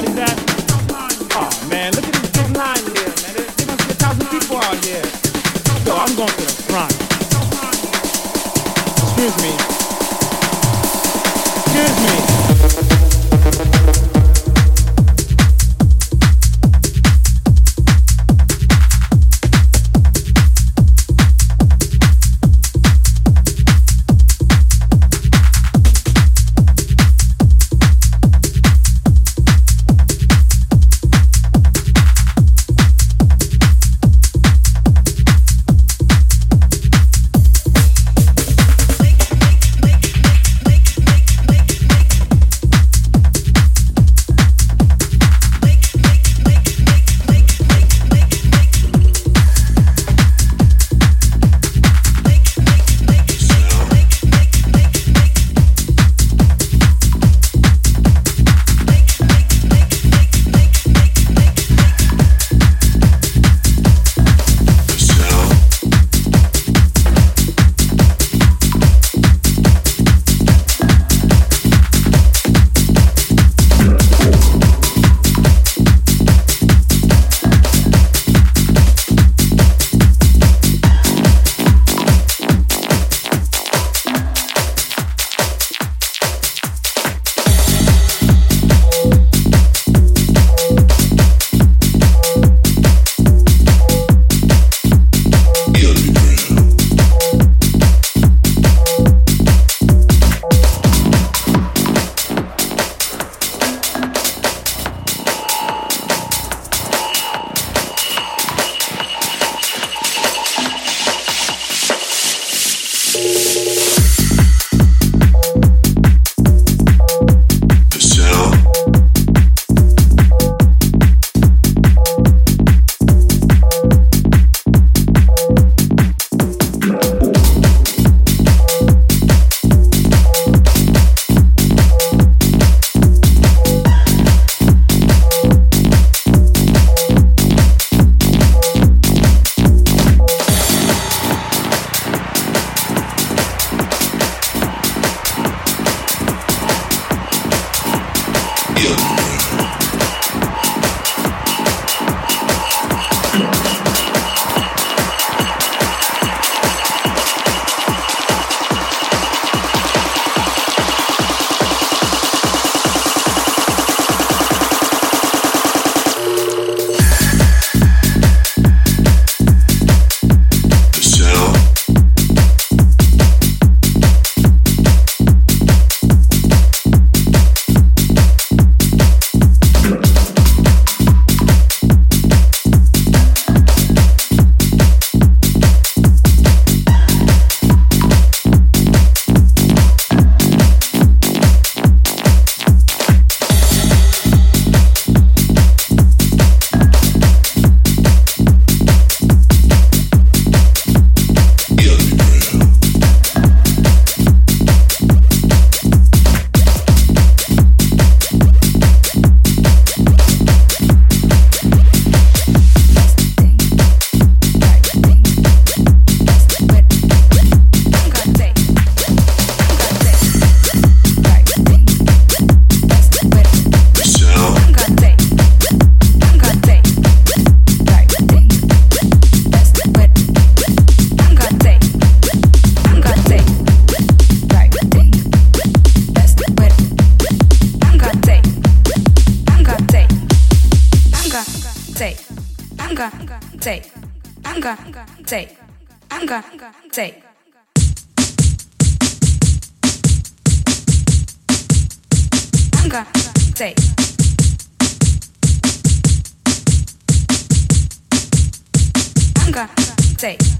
Hey, is take say. Hunger, say. Hunger, say.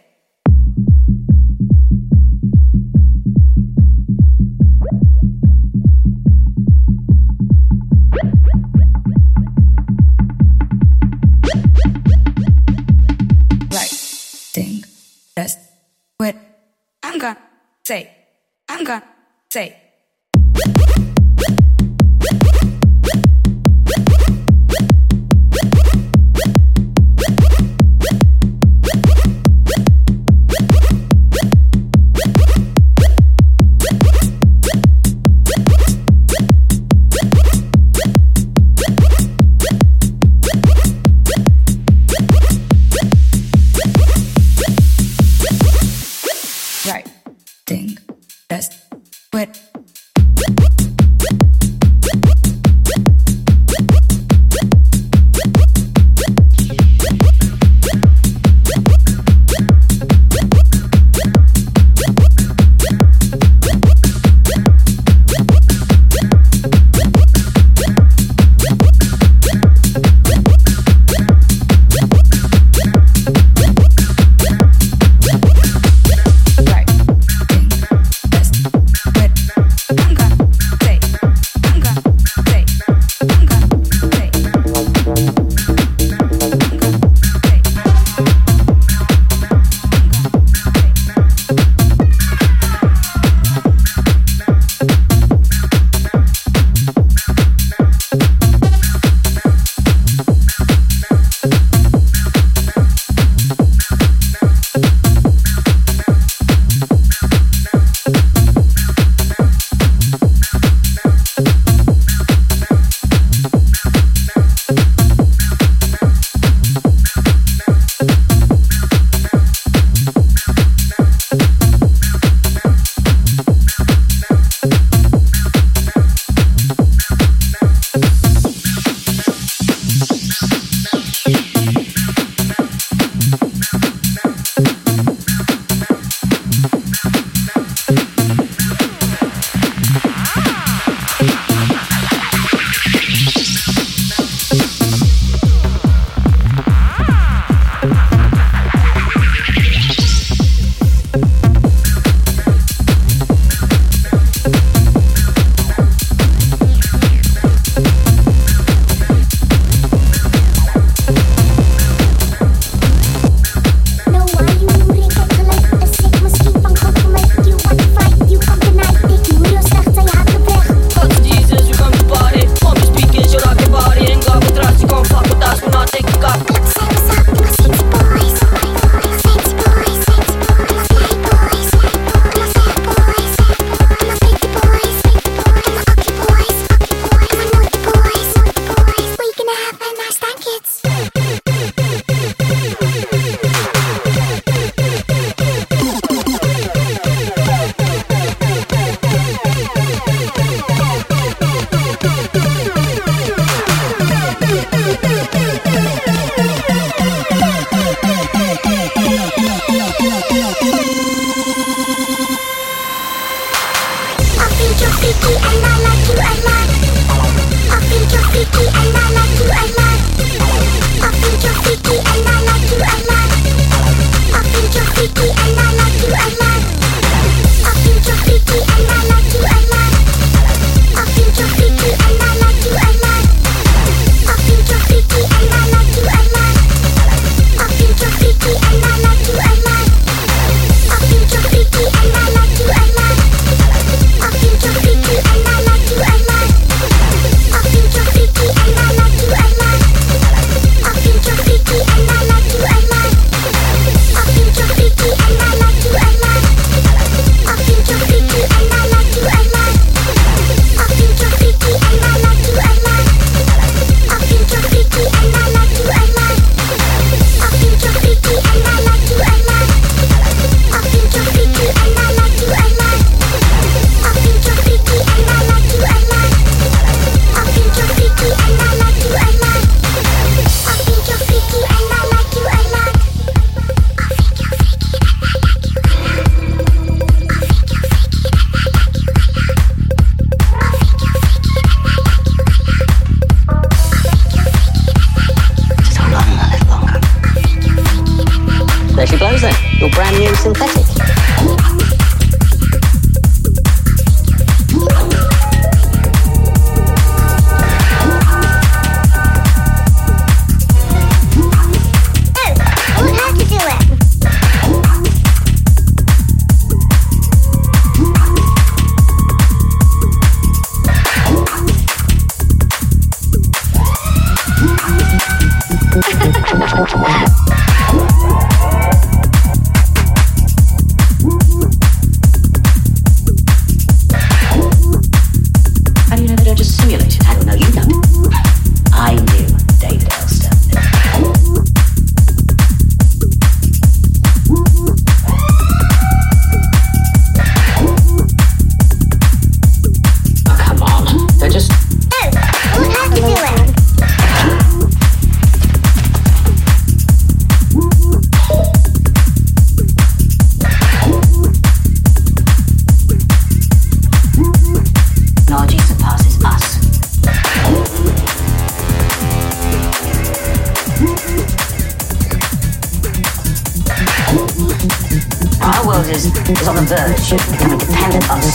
I'm gonna say, I'm gonna say.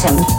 Is,